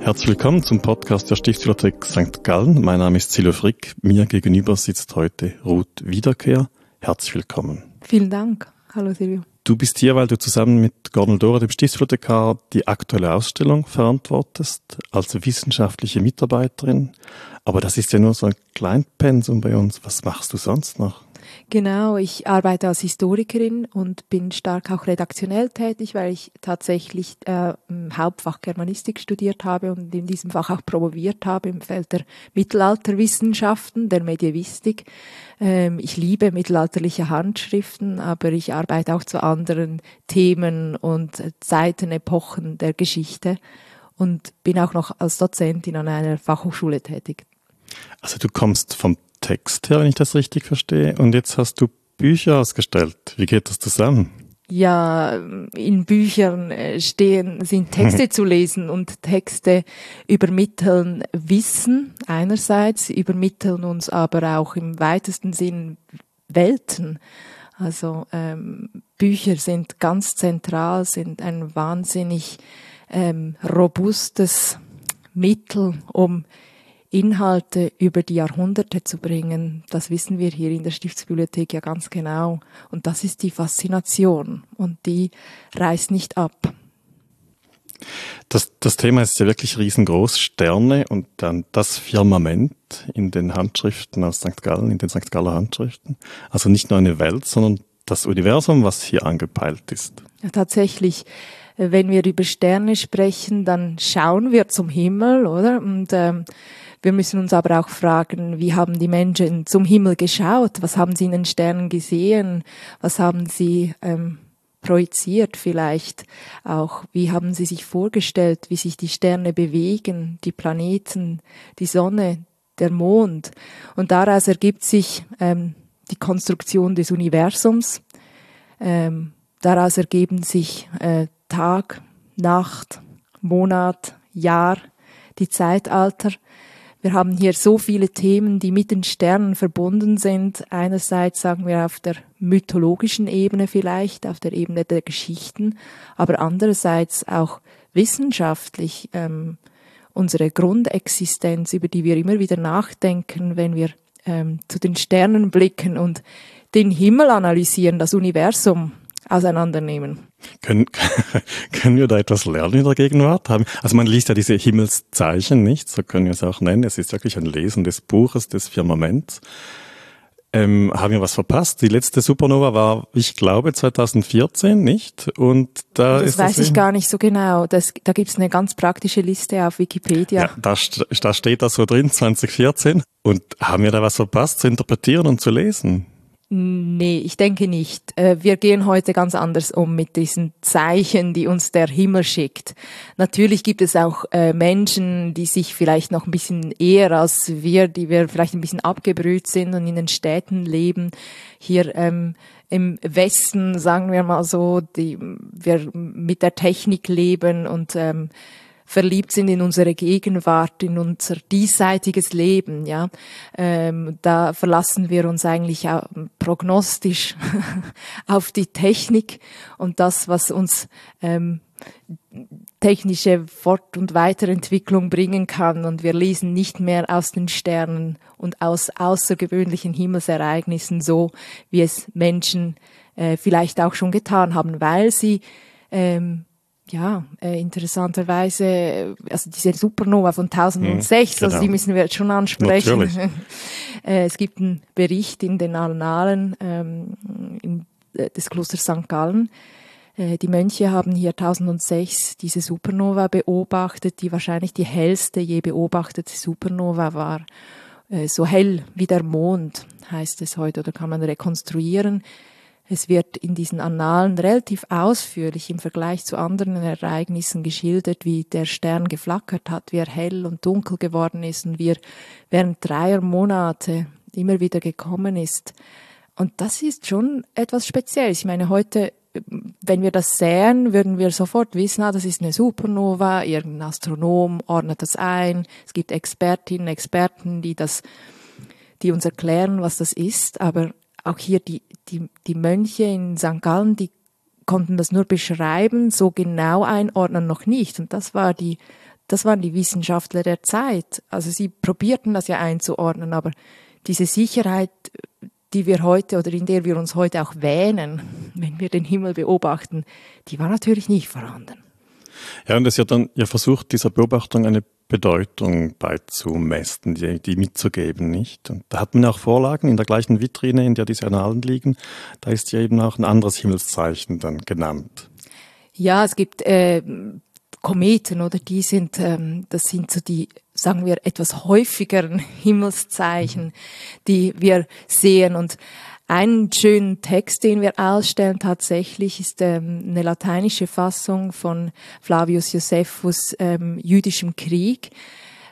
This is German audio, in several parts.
Herzlich willkommen zum Podcast der Stiftsbibliothek St. Gallen. Mein Name ist Silvio Frick. Mir gegenüber sitzt heute Ruth Wiederkehr. Herzlich willkommen. Vielen Dank. Hallo Silvio. Du bist hier, weil du zusammen mit Gordon Dora, dem Stiftsbibliothekar, die aktuelle Ausstellung verantwortest, als wissenschaftliche Mitarbeiterin. Aber das ist ja nur so ein Kleinpensum bei uns. Was machst du sonst noch? Genau, ich arbeite als Historikerin und bin stark auch redaktionell tätig, weil ich tatsächlich äh, Hauptfach Germanistik studiert habe und in diesem Fach auch promoviert habe im Feld der Mittelalterwissenschaften, der Medievistik. Ähm, ich liebe mittelalterliche Handschriften, aber ich arbeite auch zu anderen Themen und Zeiten, Epochen der Geschichte und bin auch noch als Dozentin an einer Fachhochschule tätig. Also du kommst vom Text her, wenn ich das richtig verstehe. Und jetzt hast du Bücher ausgestellt. Wie geht das zusammen? Ja, in Büchern äh, stehen, sind Texte zu lesen und Texte übermitteln Wissen einerseits, übermitteln uns aber auch im weitesten Sinn Welten. Also ähm, Bücher sind ganz zentral, sind ein wahnsinnig ähm, robustes Mittel, um Inhalte über die Jahrhunderte zu bringen, das wissen wir hier in der Stiftsbibliothek ja ganz genau. Und das ist die Faszination und die reißt nicht ab. Das, das Thema ist ja wirklich riesengroß, Sterne und dann das Firmament in den Handschriften aus St. Gallen, in den St. Galler Handschriften. Also nicht nur eine Welt, sondern das Universum, was hier angepeilt ist. Ja, tatsächlich wenn wir über Sterne sprechen, dann schauen wir zum Himmel, oder? Und ähm, wir müssen uns aber auch fragen, wie haben die Menschen zum Himmel geschaut? Was haben sie in den Sternen gesehen? Was haben sie ähm, projiziert vielleicht auch? Wie haben sie sich vorgestellt, wie sich die Sterne bewegen, die Planeten, die Sonne, der Mond? Und daraus ergibt sich ähm, die Konstruktion des Universums. Ähm, daraus ergeben sich äh, Tag, Nacht, Monat, Jahr, die Zeitalter. Wir haben hier so viele Themen, die mit den Sternen verbunden sind. Einerseits sagen wir auf der mythologischen Ebene vielleicht, auf der Ebene der Geschichten, aber andererseits auch wissenschaftlich ähm, unsere Grundexistenz, über die wir immer wieder nachdenken, wenn wir ähm, zu den Sternen blicken und den Himmel analysieren, das Universum auseinandernehmen. Können, können wir da etwas lernen in der Gegenwart? Also man liest ja diese Himmelszeichen nicht, so können wir es auch nennen. Es ist wirklich ein Lesen des Buches, des Firmaments. Ähm, haben wir was verpasst? Die letzte Supernova war, ich glaube, 2014, nicht? Und da das ist weiß ich gar nicht so genau. Das, da gibt es eine ganz praktische Liste auf Wikipedia. Ja, da, da steht das so drin, 2014. Und haben wir da was verpasst zu interpretieren und zu lesen? Nee, ich denke nicht. Äh, wir gehen heute ganz anders um mit diesen Zeichen, die uns der Himmel schickt. Natürlich gibt es auch äh, Menschen, die sich vielleicht noch ein bisschen eher als wir, die wir vielleicht ein bisschen abgebrüht sind und in den Städten leben, hier ähm, im Westen, sagen wir mal so, die wir mit der Technik leben und ähm, verliebt sind in unsere Gegenwart, in unser diesseitiges Leben, ja, ähm, da verlassen wir uns eigentlich auch prognostisch auf die Technik und das, was uns ähm, technische Fort- und Weiterentwicklung bringen kann. Und wir lesen nicht mehr aus den Sternen und aus außergewöhnlichen Himmelsereignissen so, wie es Menschen äh, vielleicht auch schon getan haben, weil sie ähm, ja, äh, interessanterweise, äh, also diese Supernova von 1006, mhm, genau. also die müssen wir jetzt schon ansprechen. äh, es gibt einen Bericht in den Annalen ähm, äh, des Klosters St. Gallen. Äh, die Mönche haben hier 1006 diese Supernova beobachtet, die wahrscheinlich die hellste je beobachtete Supernova war. Äh, so hell wie der Mond heißt es heute oder kann man rekonstruieren. Es wird in diesen Annalen relativ ausführlich im Vergleich zu anderen Ereignissen geschildert, wie der Stern geflackert hat, wie er hell und dunkel geworden ist und wie er während dreier Monate immer wieder gekommen ist. Und das ist schon etwas Spezielles. Ich meine, heute, wenn wir das sehen, würden wir sofort wissen, ah, das ist eine Supernova, irgendein Astronom ordnet das ein. Es gibt Expertinnen, Experten, die das, die uns erklären, was das ist. Aber auch hier die, die, die Mönche in St. Gallen, die konnten das nur beschreiben, so genau einordnen noch nicht. Und das war die das waren die Wissenschaftler der Zeit. Also sie probierten das ja einzuordnen, aber diese Sicherheit, die wir heute oder in der wir uns heute auch wähnen, wenn wir den Himmel beobachten, die war natürlich nicht vorhanden. Ja, und es ja dann ja versucht, dieser Beobachtung eine Bedeutung beizumessen, die, die mitzugeben, nicht? Und da hat man auch Vorlagen in der gleichen Vitrine, in der diese Annalen liegen. Da ist ja eben auch ein anderes Himmelszeichen dann genannt. Ja, es gibt äh, Kometen, oder die sind, ähm, das sind so die, sagen wir, etwas häufigeren Himmelszeichen, die wir sehen. Und einen schönen Text, den wir ausstellen tatsächlich, ist ähm, eine lateinische Fassung von Flavius Josephus ähm, Jüdischem Krieg.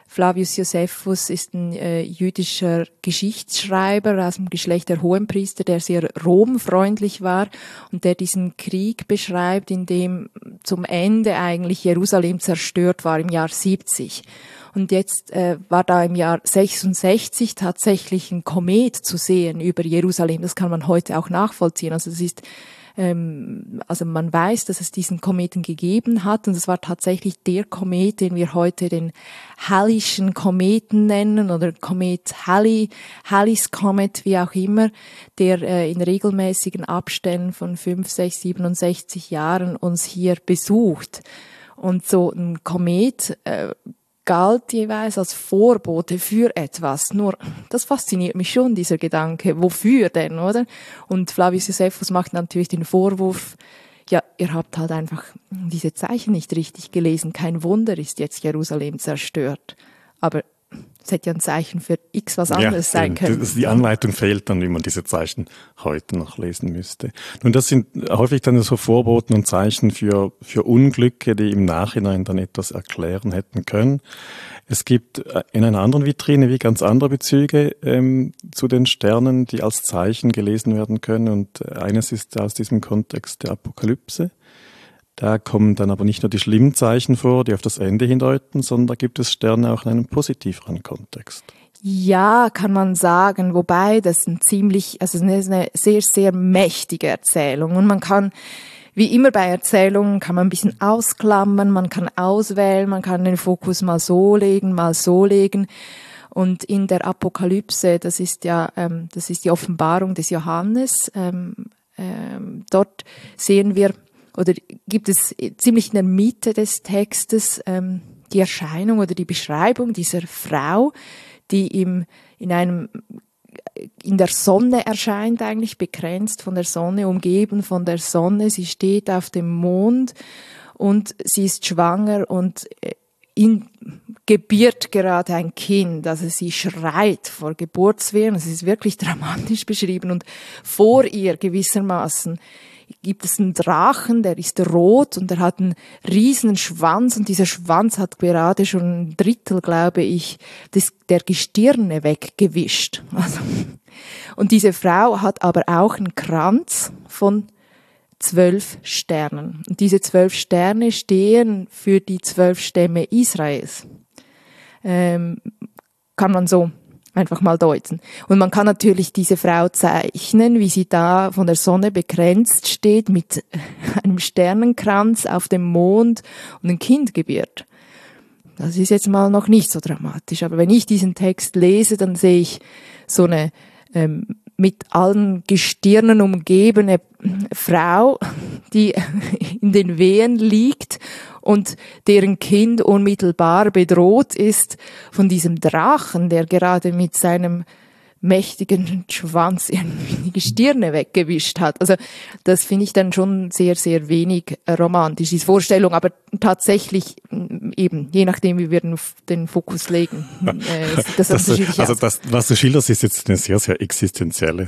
Flavius Josephus ist ein äh, jüdischer Geschichtsschreiber aus dem Geschlecht der Hohenpriester, der sehr romfreundlich war und der diesen Krieg beschreibt, in dem zum Ende eigentlich Jerusalem zerstört war im Jahr 70. Und jetzt äh, war da im Jahr 66 tatsächlich ein Komet zu sehen über Jerusalem. Das kann man heute auch nachvollziehen. Also es ist ähm, also man weiß, dass es diesen Kometen gegeben hat und es war tatsächlich der Komet, den wir heute den Hallischen Kometen nennen oder Komet Halley, Halley's Comet, wie auch immer, der äh, in regelmäßigen Abständen von 5, 6, 67 Jahren uns hier besucht. Und so ein Komet äh, galt jeweils als Vorbote für etwas. Nur, das fasziniert mich schon, dieser Gedanke. Wofür denn, oder? Und Flavius Josephus macht natürlich den Vorwurf, ja, ihr habt halt einfach diese Zeichen nicht richtig gelesen. Kein Wunder ist jetzt Jerusalem zerstört. Aber es hätte ja ein Zeichen für X was anderes ja, sein können. Die Anleitung fehlt dann, wie man diese Zeichen heute noch lesen müsste. Nun, das sind häufig dann so Vorboten und Zeichen für, für Unglücke, die im Nachhinein dann etwas erklären hätten können. Es gibt äh, in einer anderen Vitrine wie ganz andere Bezüge ähm, zu den Sternen, die als Zeichen gelesen werden können. Und eines ist aus diesem Kontext der Apokalypse. Da kommen dann aber nicht nur die schlimmen Zeichen vor, die auf das Ende hindeuten, sondern da gibt es Sterne auch in einem positiveren Kontext. Ja, kann man sagen, wobei das ein ziemlich, also eine sehr, sehr mächtige Erzählung und man kann wie immer bei Erzählungen kann man ein bisschen ausklammern, man kann auswählen, man kann den Fokus mal so legen, mal so legen. Und in der Apokalypse, das ist ja, ähm, das ist die Offenbarung des Johannes. Ähm, ähm, dort sehen wir oder gibt es ziemlich in der Mitte des Textes ähm, die Erscheinung oder die Beschreibung dieser Frau, die ihm in einem in der Sonne erscheint eigentlich, begrenzt von der Sonne, umgeben von der Sonne. Sie steht auf dem Mond und sie ist schwanger und äh, in, gebiert gerade ein Kind. Also sie schreit vor Geburtswehen. Es ist wirklich dramatisch beschrieben und vor ihr gewissermaßen gibt es einen Drachen, der ist rot und der hat einen riesen Schwanz und dieser Schwanz hat gerade schon ein Drittel, glaube ich, des, der Gestirne weggewischt. Also, und diese Frau hat aber auch einen Kranz von zwölf Sternen. Und diese zwölf Sterne stehen für die zwölf Stämme Israels. Ähm, kann man so einfach mal deuten. Und man kann natürlich diese Frau zeichnen, wie sie da von der Sonne begrenzt steht mit einem Sternenkranz auf dem Mond und ein Kind gebiert. Das ist jetzt mal noch nicht so dramatisch. Aber wenn ich diesen Text lese, dann sehe ich so eine ähm, mit allen Gestirnen umgebene Frau, die in den Wehen liegt und deren Kind unmittelbar bedroht ist von diesem Drachen, der gerade mit seinem mächtigen Schwanz irgendwie die Gestirne weggewischt hat. Also das finde ich dann schon sehr, sehr wenig romantisch, diese Vorstellung, aber tatsächlich mm, eben, je nachdem, wie wir den, Fokus legen. Äh, das, das also das, was du schilderst, ist jetzt eine sehr, sehr existenzielle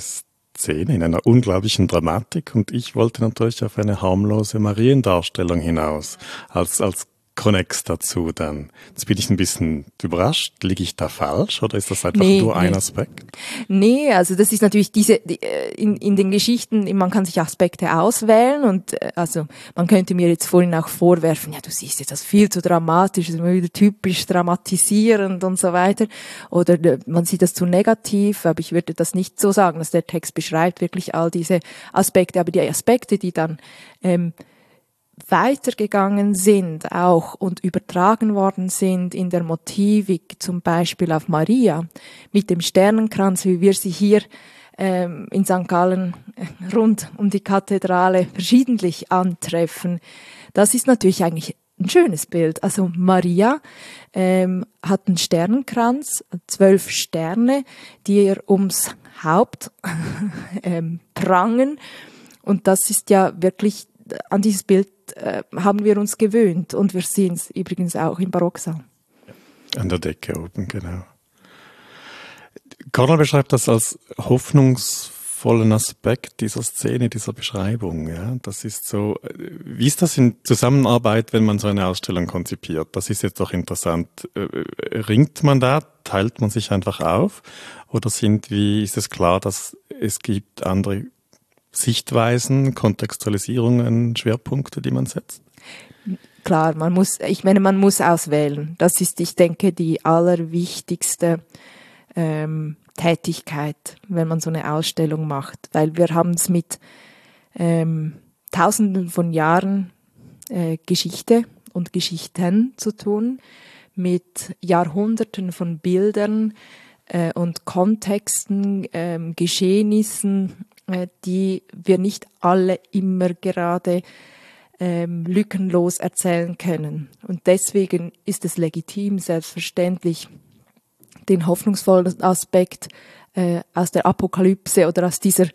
Szene in einer unglaublichen Dramatik und ich wollte natürlich auf eine harmlose Mariendarstellung hinaus, als, als Connex dazu dann. Jetzt bin ich ein bisschen überrascht. Liege ich da falsch oder ist das einfach nee, nur ein Aspekt? Nee, also das ist natürlich diese, äh, in, in den Geschichten, man kann sich Aspekte auswählen und äh, also man könnte mir jetzt vorhin auch vorwerfen, ja, du siehst jetzt das viel zu dramatisch, immer wieder typisch dramatisierend und so weiter. Oder äh, man sieht das zu negativ, aber ich würde das nicht so sagen, dass der Text beschreibt wirklich all diese Aspekte, aber die Aspekte, die dann ähm, weitergegangen sind auch und übertragen worden sind in der Motivik, zum Beispiel auf Maria, mit dem Sternenkranz, wie wir sie hier ähm, in St. Gallen äh, rund um die Kathedrale verschiedentlich antreffen. Das ist natürlich eigentlich ein schönes Bild. Also Maria ähm, hat einen Sternenkranz, zwölf Sterne, die ihr ums Haupt ähm, prangen. Und das ist ja wirklich, an dieses Bild äh, haben wir uns gewöhnt und wir sehen es übrigens auch im Barocksaal. An der Decke oben, genau. Cornel beschreibt das als hoffnungsvollen Aspekt dieser Szene, dieser Beschreibung. Ja, das ist so. Wie ist das in Zusammenarbeit, wenn man so eine Ausstellung konzipiert? Das ist jetzt doch interessant. Äh, ringt man da? Teilt man sich einfach auf? Oder sind, wie ist es klar, dass es gibt andere Sichtweisen, Kontextualisierungen, Schwerpunkte, die man setzt? Klar, man muss, ich meine, man muss auswählen. Das ist, ich denke, die allerwichtigste ähm, Tätigkeit, wenn man so eine Ausstellung macht, weil wir haben es mit ähm, Tausenden von Jahren äh, Geschichte und Geschichten zu tun, mit Jahrhunderten von Bildern äh, und Kontexten, äh, Geschehnissen, die wir nicht alle immer gerade ähm, lückenlos erzählen können. Und deswegen ist es legitim, selbstverständlich, den hoffnungsvollen Aspekt äh, aus der Apokalypse oder aus dieser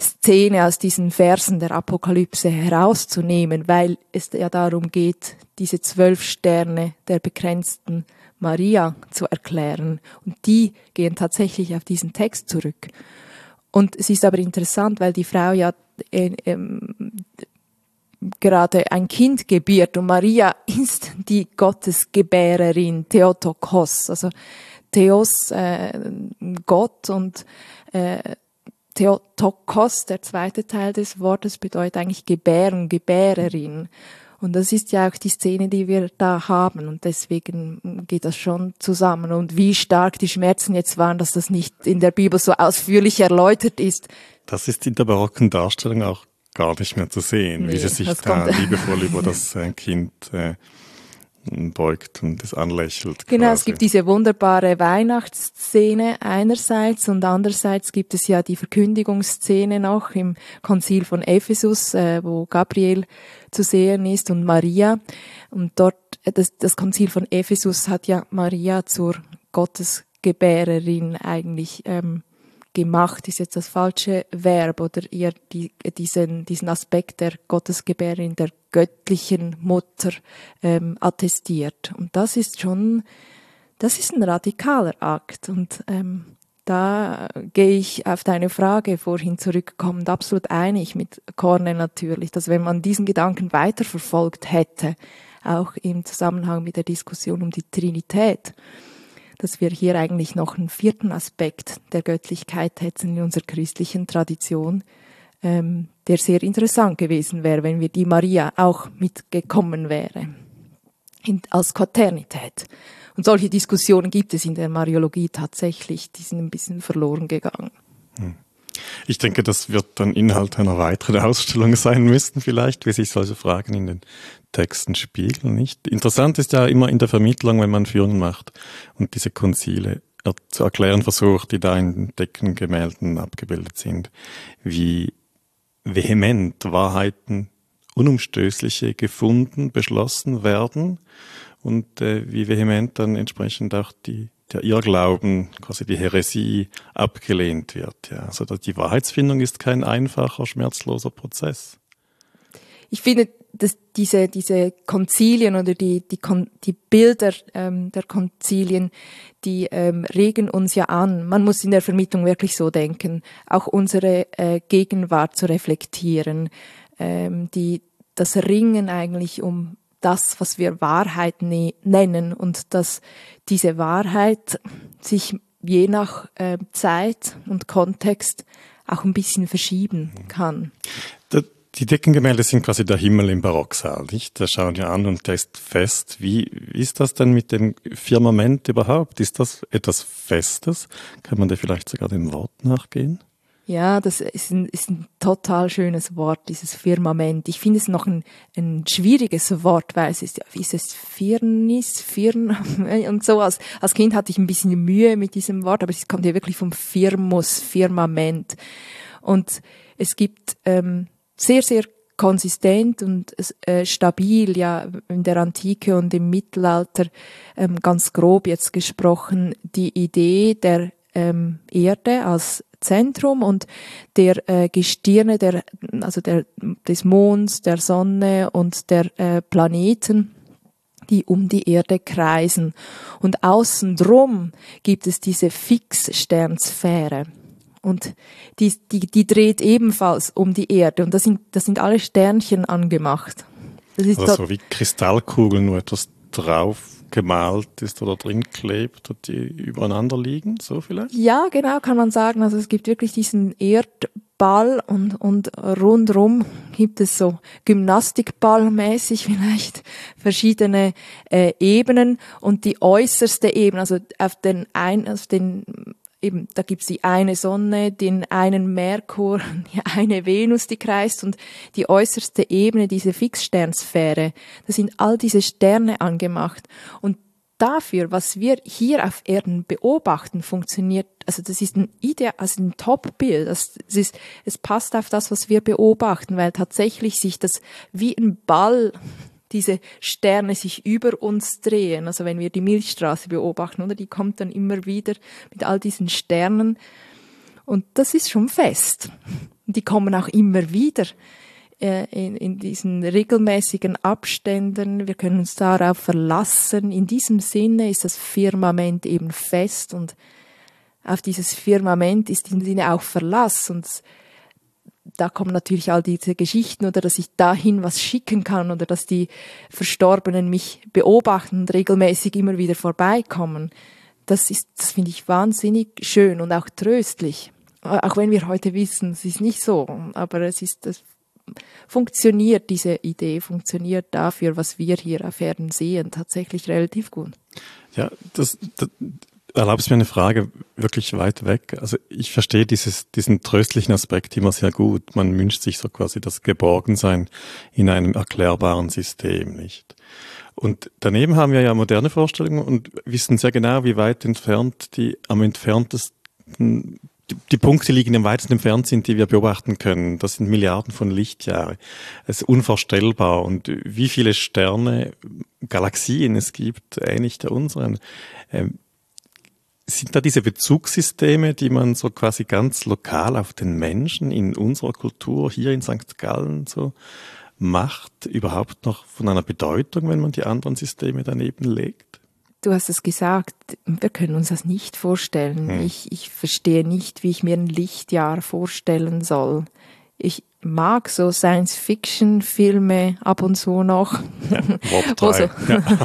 Szene, aus diesen Versen der Apokalypse herauszunehmen, weil es ja darum geht, diese zwölf Sterne der begrenzten Maria zu erklären. Und die gehen tatsächlich auf diesen Text zurück. Und es ist aber interessant, weil die Frau ja äh, äh, gerade ein Kind gebiert und Maria ist die Gottesgebärerin, Theotokos. Also Theos, äh, Gott und äh, Theotokos, der zweite Teil des Wortes, bedeutet eigentlich Gebären, Gebärerin. Und das ist ja auch die Szene, die wir da haben. Und deswegen geht das schon zusammen. Und wie stark die Schmerzen jetzt waren, dass das nicht in der Bibel so ausführlich erläutert ist. Das ist in der barocken Darstellung auch gar nicht mehr zu sehen, nee, wie sie sich da liebevoll über das äh, Kind äh, beugt und es anlächelt. Genau, quasi. es gibt diese wunderbare Weihnachtsszene einerseits und andererseits gibt es ja die Verkündigungsszene noch im Konzil von Ephesus, äh, wo Gabriel zu sehen ist und Maria. Und dort, das, das Konzil von Ephesus hat ja Maria zur Gottesgebärerin eigentlich ähm, gemacht ist jetzt das falsche Verb oder ihr die, diesen, diesen Aspekt der Gottesgebärin, der göttlichen Mutter ähm, attestiert. Und das ist schon, das ist ein radikaler Akt. Und ähm, da gehe ich auf deine Frage vorhin zurückkommend absolut einig mit Cornell natürlich, dass wenn man diesen Gedanken weiterverfolgt hätte, auch im Zusammenhang mit der Diskussion um die Trinität, dass wir hier eigentlich noch einen vierten Aspekt der Göttlichkeit hätten in unserer christlichen Tradition, ähm, der sehr interessant gewesen wäre, wenn wir die Maria auch mitgekommen wäre in, als Quaternität. Und solche Diskussionen gibt es in der Mariologie tatsächlich, die sind ein bisschen verloren gegangen. Hm. Ich denke, das wird dann Inhalt einer weiteren Ausstellung sein müssen, vielleicht, wie sich solche Fragen in den Texten spiegeln, nicht? Interessant ist ja immer in der Vermittlung, wenn man Führungen macht und diese Konzile zu erklären versucht, die da in den Deckengemälden abgebildet sind, wie vehement Wahrheiten unumstößliche gefunden, beschlossen werden und äh, wie vehement dann entsprechend auch die der Irrglauben, quasi die Häresie abgelehnt wird. Ja, also die Wahrheitsfindung ist kein einfacher, schmerzloser Prozess. Ich finde, dass diese, diese Konzilien oder die, die, die Bilder ähm, der Konzilien, die ähm, regen uns ja an. Man muss in der Vermittlung wirklich so denken, auch unsere äh, Gegenwart zu reflektieren, ähm, die, das Ringen eigentlich um das, was wir Wahrheit ne nennen und dass diese Wahrheit sich je nach äh, Zeit und Kontext auch ein bisschen verschieben kann. Die Deckengemälde sind quasi der Himmel im Barocksaal, nicht? Da schauen wir an und der ist fest. Wie ist das denn mit dem Firmament überhaupt? Ist das etwas Festes? Kann man da vielleicht sogar dem Wort nachgehen? Ja, das ist ein, ist ein total schönes Wort, dieses Firmament. Ich finde es noch ein, ein schwieriges Wort, weil es ist, ist es Firnis, Firn und so. Als, als Kind hatte ich ein bisschen Mühe mit diesem Wort, aber es kommt ja wirklich vom Firmus, Firmament. Und es gibt ähm, sehr, sehr konsistent und äh, stabil, ja, in der Antike und im Mittelalter, ähm, ganz grob jetzt gesprochen, die Idee der ähm, Erde als Zentrum und der äh, Gestirne, der, also der, des Monds, der Sonne und der äh, Planeten, die um die Erde kreisen. Und außen drum gibt es diese Fixsternsphäre. Und die, die, die dreht ebenfalls um die Erde. Und das sind, das sind alle Sternchen angemacht. Das ist also so wie Kristallkugeln, nur etwas drauf gemalt ist oder drin klebt und die übereinander liegen, so vielleicht? Ja, genau, kann man sagen. Also es gibt wirklich diesen Erdball und, und rundrum gibt es so Gymnastikballmäßig vielleicht verschiedene äh, Ebenen und die äußerste Ebene, also auf den ein, auf den eben, da gibt's die eine Sonne, den einen Merkur, die eine Venus, die kreist und die äußerste Ebene, diese Fixsternsphäre, da sind all diese Sterne angemacht. Und dafür, was wir hier auf Erden beobachten, funktioniert, also das ist ein Ideal, also ein Top-Bild. Das, das ist, es passt auf das, was wir beobachten, weil tatsächlich sich das wie ein Ball diese Sterne sich über uns drehen. Also wenn wir die Milchstraße beobachten, oder die kommt dann immer wieder mit all diesen Sternen. Und das ist schon fest. Und die kommen auch immer wieder äh, in, in diesen regelmäßigen Abständen. Wir können uns darauf verlassen. In diesem Sinne ist das Firmament eben fest und auf dieses Firmament ist im Sinne auch Verlass und da kommen natürlich all diese Geschichten oder dass ich dahin was schicken kann oder dass die Verstorbenen mich beobachten und regelmäßig immer wieder vorbeikommen. Das ist, das finde ich wahnsinnig schön und auch tröstlich. Auch wenn wir heute wissen, es ist nicht so, aber es ist, das funktioniert, diese Idee funktioniert dafür, was wir hier auf Erden sehen, tatsächlich relativ gut. Ja, das, das erlaubst mir eine Frage wirklich weit weg. Also ich verstehe dieses, diesen tröstlichen Aspekt immer sehr gut. Man wünscht sich so quasi das Geborgensein in einem erklärbaren System, nicht? Und daneben haben wir ja moderne Vorstellungen und wissen sehr genau, wie weit entfernt die am entferntesten die, Punkte liegen am weitesten entfernt sind, die wir beobachten können. Das sind Milliarden von Lichtjahre. Es ist unvorstellbar. Und wie viele Sterne, Galaxien es gibt, ähnlich der unseren. Sind da diese Bezugssysteme, die man so quasi ganz lokal auf den Menschen in unserer Kultur hier in St. Gallen so macht, überhaupt noch von einer Bedeutung, wenn man die anderen Systeme daneben legt? Du hast es gesagt, wir können uns das nicht vorstellen. Hm. Ich, ich verstehe nicht, wie ich mir ein Lichtjahr vorstellen soll. Ich, mag so Science-Fiction-Filme ab und zu noch, wo, so,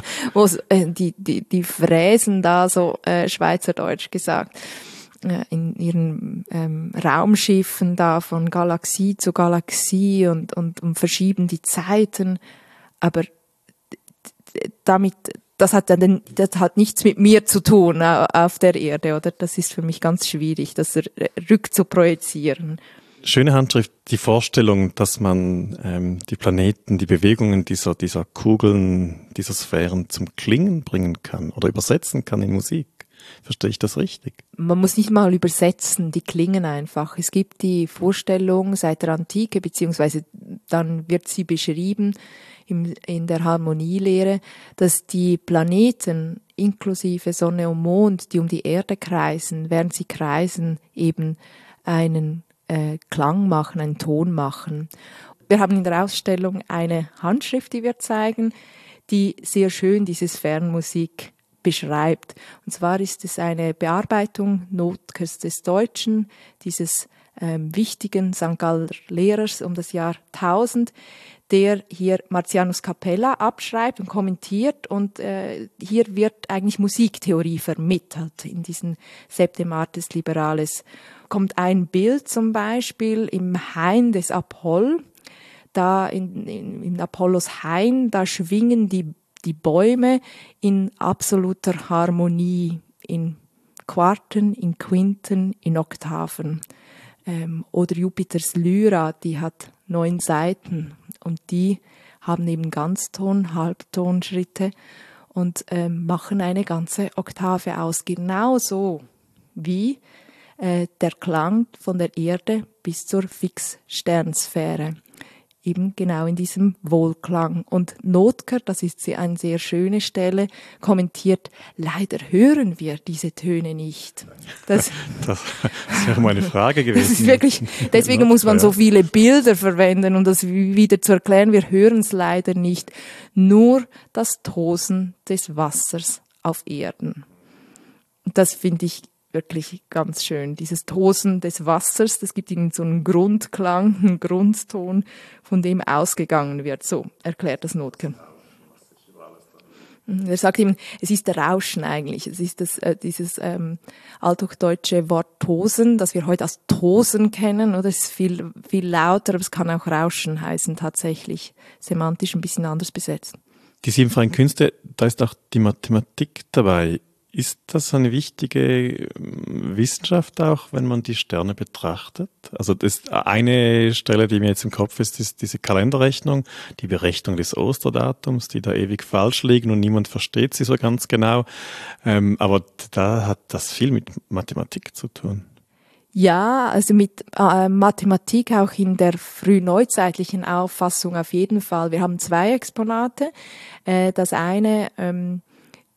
wo so, äh, die, die, die fräsen da so äh, Schweizerdeutsch gesagt äh, in ihren ähm, Raumschiffen da von Galaxie zu Galaxie und, und, und verschieben die Zeiten, aber damit das hat dann das hat nichts mit mir zu tun äh, auf der Erde oder? Das ist für mich ganz schwierig das rückzuprojizieren schöne Handschrift, die Vorstellung, dass man ähm, die Planeten, die Bewegungen dieser, dieser Kugeln, dieser Sphären zum Klingen bringen kann oder übersetzen kann in Musik. Verstehe ich das richtig? Man muss nicht mal übersetzen, die klingen einfach. Es gibt die Vorstellung seit der Antike, beziehungsweise dann wird sie beschrieben im, in der Harmonielehre, dass die Planeten inklusive Sonne und Mond, die um die Erde kreisen, während sie kreisen, eben einen äh, Klang machen, einen Ton machen. Wir haben in der Ausstellung eine Handschrift, die wir zeigen, die sehr schön diese Sphärenmusik beschreibt. Und zwar ist es eine Bearbeitung Notkes des Deutschen, dieses ähm, wichtigen St. Galler Lehrers um das Jahr 1000, der hier Martianus Capella abschreibt und kommentiert und äh, hier wird eigentlich Musiktheorie vermittelt in diesen Septemartes Liberales kommt ein Bild zum Beispiel im Hain des Apoll. Da in, in, in Apollos Hain, da schwingen die, die Bäume in absoluter Harmonie, in Quarten, in Quinten, in Oktaven. Ähm, oder Jupiters Lyra, die hat neun Seiten und die haben eben Ganzton, Halbtonschritte und ähm, machen eine ganze Oktave aus. Genauso wie äh, der Klang von der Erde bis zur Fixsternsphäre eben genau in diesem Wohlklang. Und Notker, das ist eine sehr schöne Stelle, kommentiert, leider hören wir diese Töne nicht. Das, das wäre meine Frage gewesen. Das ist wirklich, deswegen muss man so viele Bilder verwenden, um das wieder zu erklären. Wir hören es leider nicht. Nur das Tosen des Wassers auf Erden. Das finde ich wirklich ganz schön. Dieses Tosen des Wassers, das gibt ihnen so einen Grundklang, einen Grundton, von dem ausgegangen wird. So erklärt das Notke. Mhm, er sagt ihm, es ist der Rauschen eigentlich. Es ist das, äh, dieses ähm, althochdeutsche Wort Tosen, das wir heute als Tosen kennen. Oder es ist viel, viel lauter, aber es kann auch Rauschen heißen tatsächlich. Semantisch ein bisschen anders besetzt. Die sieben freien Künste, da ist auch die Mathematik dabei. Ist das eine wichtige ähm, Wissenschaft auch, wenn man die Sterne betrachtet? Also das eine Stelle, die mir jetzt im Kopf ist, ist diese Kalenderrechnung, die Berechnung des Osterdatums, die da ewig falsch liegen und niemand versteht sie so ganz genau. Ähm, aber da hat das viel mit Mathematik zu tun. Ja, also mit äh, Mathematik auch in der frühneuzeitlichen Auffassung auf jeden Fall. Wir haben zwei Exponate. Äh, das eine ähm,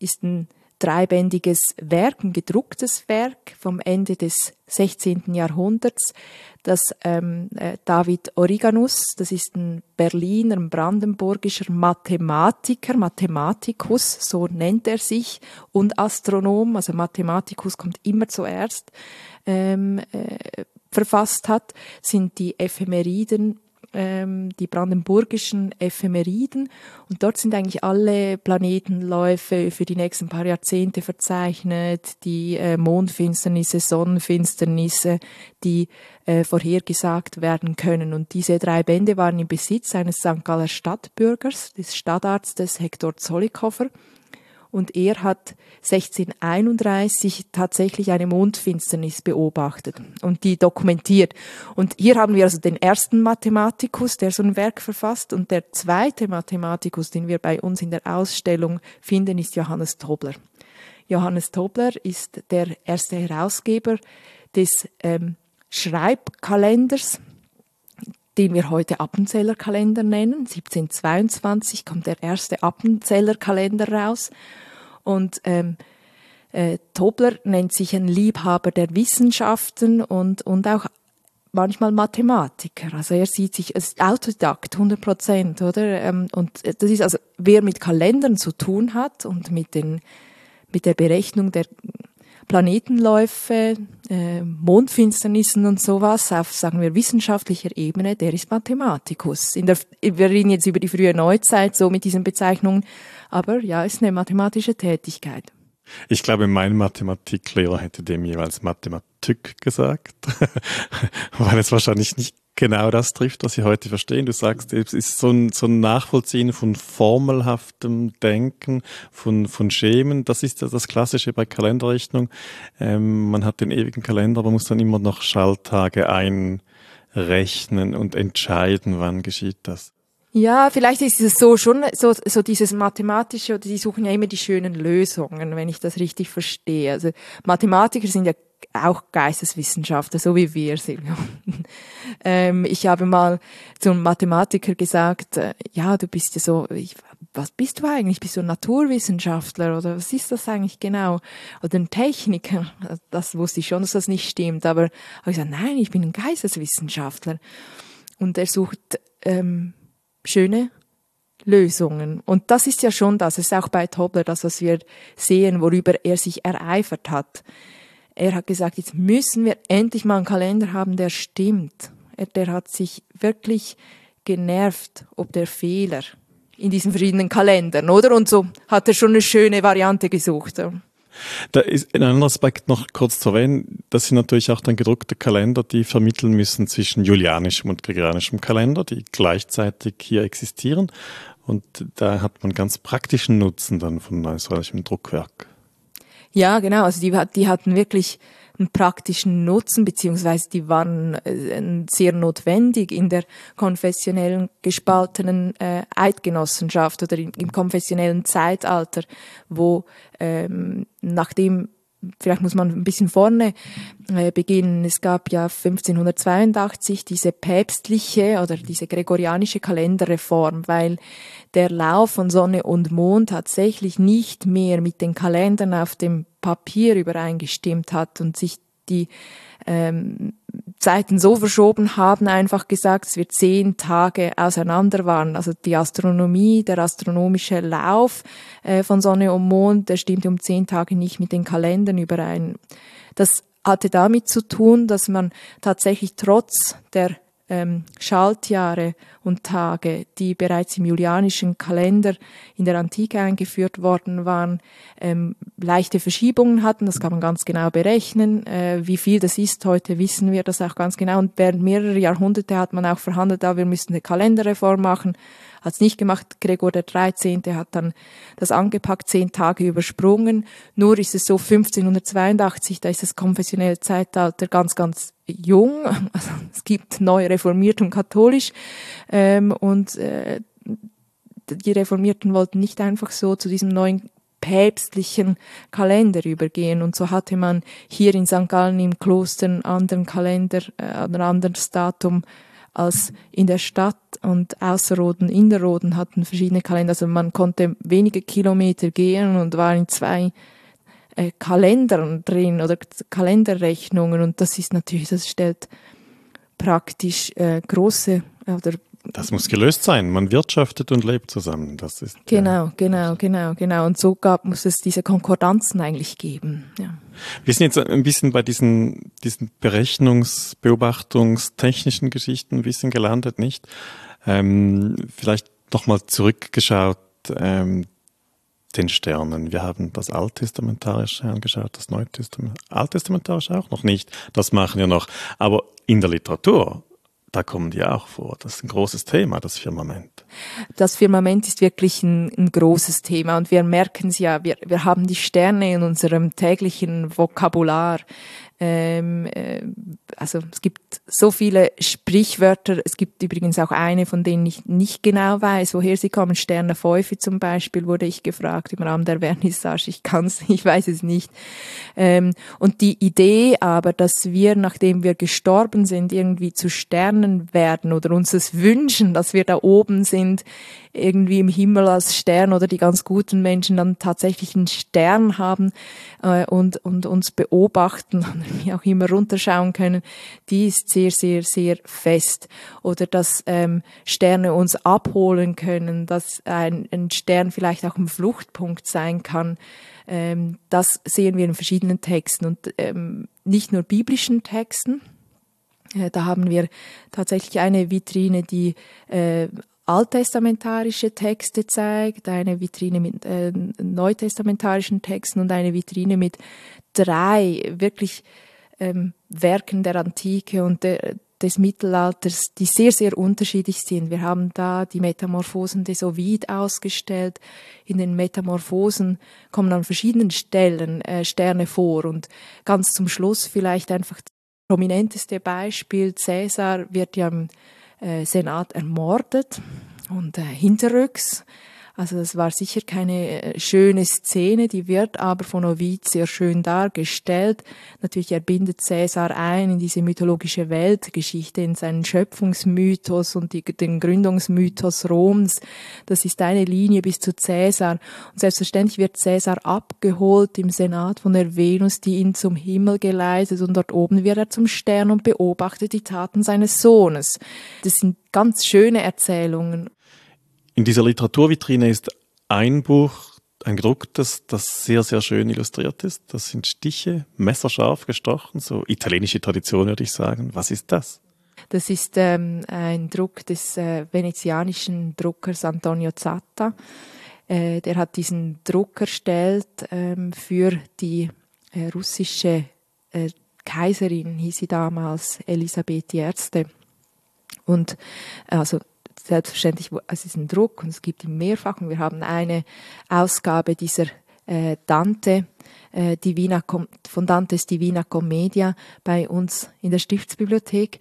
ist ein dreibändiges Werk, ein gedrucktes Werk vom Ende des 16. Jahrhunderts, das ähm, äh, David Origanus, das ist ein Berliner, ein brandenburgischer Mathematiker, Mathematikus, so nennt er sich, und Astronom, also Mathematikus kommt immer zuerst, ähm, äh, verfasst hat, sind die Ephemeriden ähm, die brandenburgischen Ephemeriden. Und dort sind eigentlich alle Planetenläufe für die nächsten paar Jahrzehnte verzeichnet, die äh, Mondfinsternisse, Sonnenfinsternisse, die äh, vorhergesagt werden können. Und diese drei Bände waren im Besitz eines St. Galler Stadtbürgers, des Stadtarztes Hector Zollikofer und er hat 1631 tatsächlich eine Mondfinsternis beobachtet und die dokumentiert. Und hier haben wir also den ersten Mathematikus, der so ein Werk verfasst und der zweite Mathematikus, den wir bei uns in der Ausstellung finden, ist Johannes Tobler. Johannes Tobler ist der erste Herausgeber des ähm, Schreibkalenders den wir heute Appenzellers nennen. 1722 kommt der erste Appenzellers raus. Und ähm, äh, Tobler nennt sich ein Liebhaber der Wissenschaften und, und auch manchmal Mathematiker. Also er sieht sich als Autodidakt, 100 Prozent, oder? Ähm, und das ist also, wer mit Kalendern zu tun hat und mit den, mit der Berechnung der Planetenläufe, äh, Mondfinsternissen und sowas auf, sagen wir, wissenschaftlicher Ebene, der ist Mathematikus. In der, wir reden jetzt über die frühe Neuzeit, so mit diesen Bezeichnungen, aber ja, ist eine mathematische Tätigkeit. Ich glaube, mein Mathematiklehrer hätte dem jeweils Mathematik gesagt, weil es wahrscheinlich nicht genau das trifft, was Sie heute verstehen. Du sagst, es ist so ein, so ein Nachvollziehen von formelhaftem Denken, von, von Schemen. Das ist ja das Klassische bei Kalenderrechnung. Ähm, man hat den ewigen Kalender, aber muss dann immer noch Schalttage einrechnen und entscheiden, wann geschieht das. Ja, vielleicht ist es so schon so, so dieses mathematische, oder die suchen ja immer die schönen Lösungen, wenn ich das richtig verstehe. Also Mathematiker sind ja auch Geisteswissenschaftler, so wie wir, Silvio. ähm, ich habe mal zum Mathematiker gesagt, äh, ja, du bist ja so, ich, was bist du eigentlich? Bist du ein Naturwissenschaftler oder was ist das eigentlich genau? Oder ein Techniker? Das wusste ich schon, dass das nicht stimmt, aber habe ich gesagt, nein, ich bin ein Geisteswissenschaftler. Und er sucht ähm, schöne Lösungen. Und das ist ja schon das, es ist auch bei Tobler das, was wir sehen, worüber er sich ereifert hat. Er hat gesagt, jetzt müssen wir endlich mal einen Kalender haben, der stimmt. Er, der hat sich wirklich genervt, ob der Fehler in diesen verschiedenen Kalendern, oder? Und so hat er schon eine schöne Variante gesucht. Da ist ein anderer Aspekt noch kurz zu erwähnen. Das sind natürlich auch dann gedruckte Kalender, die vermitteln müssen zwischen julianischem und gregorianischem Kalender, die gleichzeitig hier existieren. Und da hat man ganz praktischen Nutzen dann von solchem Druckwerk. Ja, genau. Also die, die hatten wirklich einen praktischen Nutzen, beziehungsweise die waren äh, sehr notwendig in der konfessionellen gespaltenen äh, Eidgenossenschaft oder im, im konfessionellen Zeitalter, wo ähm, nachdem vielleicht muss man ein bisschen vorne äh, beginnen. Es gab ja 1582 diese päpstliche oder diese gregorianische Kalenderreform, weil der Lauf von Sonne und Mond tatsächlich nicht mehr mit den Kalendern auf dem Papier übereingestimmt hat und sich die ähm, Zeiten so verschoben haben, einfach gesagt, dass wir zehn Tage auseinander waren. Also die Astronomie, der astronomische Lauf äh, von Sonne und Mond, der stimmte um zehn Tage nicht mit den Kalendern überein. Das hatte damit zu tun, dass man tatsächlich trotz der ähm, Schaltjahre und Tage, die bereits im julianischen Kalender in der Antike eingeführt worden waren, ähm, leichte Verschiebungen hatten. Das kann man ganz genau berechnen. Äh, wie viel das ist heute, wissen wir das auch ganz genau. Und während mehrerer Jahrhunderte hat man auch verhandelt, da wir müssen eine Kalenderreform machen hat es nicht gemacht. Gregor der 13. hat dann das angepackt, zehn Tage übersprungen. Nur ist es so 1582, da ist das konfessionelle Zeitalter ganz, ganz jung. Also, es gibt neu reformiert und katholisch. Ähm, und äh, die Reformierten wollten nicht einfach so zu diesem neuen päpstlichen Kalender übergehen. Und so hatte man hier in St. Gallen im Kloster einen anderen Kalender, äh, ein anderes Datum als in der Stadt und Außerroden, Innerroden hatten verschiedene Kalender. Also man konnte wenige Kilometer gehen und war in zwei äh, Kalendern drin oder Kalenderrechnungen und das ist natürlich, das stellt praktisch äh, große oder das muss gelöst sein. Man wirtschaftet und lebt zusammen. Das ist genau, ja. genau, genau, genau. Und so gab, muss es diese Konkordanzen eigentlich geben. Ja. Wir sind jetzt ein bisschen bei diesen, diesen Berechnungs-, Beobachtungstechnischen Geschichten ein bisschen gelandet, nicht? Ähm, vielleicht nochmal zurückgeschaut, ähm, den Sternen. Wir haben das Alttestamentarische angeschaut, das Neutestament, Alttestamentarische auch noch nicht. Das machen wir noch. Aber in der Literatur da kommen die auch vor. Das ist ein großes Thema, das Firmament. Das Firmament ist wirklich ein, ein großes Thema und wir merken es ja, wir, wir haben die Sterne in unserem täglichen Vokabular. Ähm, äh, also es gibt so viele Sprichwörter. Es gibt übrigens auch eine, von denen ich nicht genau weiß, woher sie kommen. Sterne Feufe zum Beispiel wurde ich gefragt im Rahmen der Vernissage. Ich kann's, ich weiß es nicht. Ähm, und die Idee aber, dass wir, nachdem wir gestorben sind, irgendwie zu Sternen werden oder uns das wünschen, dass wir da oben sind, irgendwie im Himmel als Stern oder die ganz guten Menschen dann tatsächlich einen Stern haben äh, und, und uns beobachten wie auch immer runterschauen können, die ist sehr, sehr, sehr fest. Oder dass ähm, Sterne uns abholen können, dass ein, ein Stern vielleicht auch ein Fluchtpunkt sein kann. Ähm, das sehen wir in verschiedenen Texten und ähm, nicht nur biblischen Texten. Äh, da haben wir tatsächlich eine Vitrine, die äh, alttestamentarische Texte zeigt, eine Vitrine mit äh, neutestamentarischen Texten und eine Vitrine mit drei wirklich ähm, Werken der Antike und de, des Mittelalters, die sehr, sehr unterschiedlich sind. Wir haben da die Metamorphosen des Ovid ausgestellt. In den Metamorphosen kommen an verschiedenen Stellen äh, Sterne vor und ganz zum Schluss vielleicht einfach das prominenteste Beispiel. Cäsar wird ja im Senat ermordet und äh, hinterrücks also das war sicher keine äh, schöne Szene, die wird aber von Ovid sehr schön dargestellt. Natürlich er bindet Cäsar ein in diese mythologische Weltgeschichte, in seinen Schöpfungsmythos und die, den Gründungsmythos Roms. Das ist eine Linie bis zu Cäsar. Und selbstverständlich wird Cäsar abgeholt im Senat von der Venus, die ihn zum Himmel geleitet und dort oben wird er zum Stern und beobachtet die Taten seines Sohnes. Das sind ganz schöne Erzählungen. In dieser Literaturvitrine ist ein Buch, ein gedrucktes, das sehr, sehr schön illustriert ist. Das sind Stiche, messerscharf gestochen, so italienische Tradition würde ich sagen. Was ist das? Das ist ähm, ein Druck des äh, venezianischen Druckers Antonio Zatta. Äh, der hat diesen Druck erstellt ähm, für die äh, russische äh, Kaiserin, hieß sie damals Elisabeth I. Und also selbstverständlich, es ist ein Druck und es gibt ihn mehrfach und wir haben eine Ausgabe dieser äh, Dante äh, Divina, von Dantes Divina Commedia bei uns in der Stiftsbibliothek.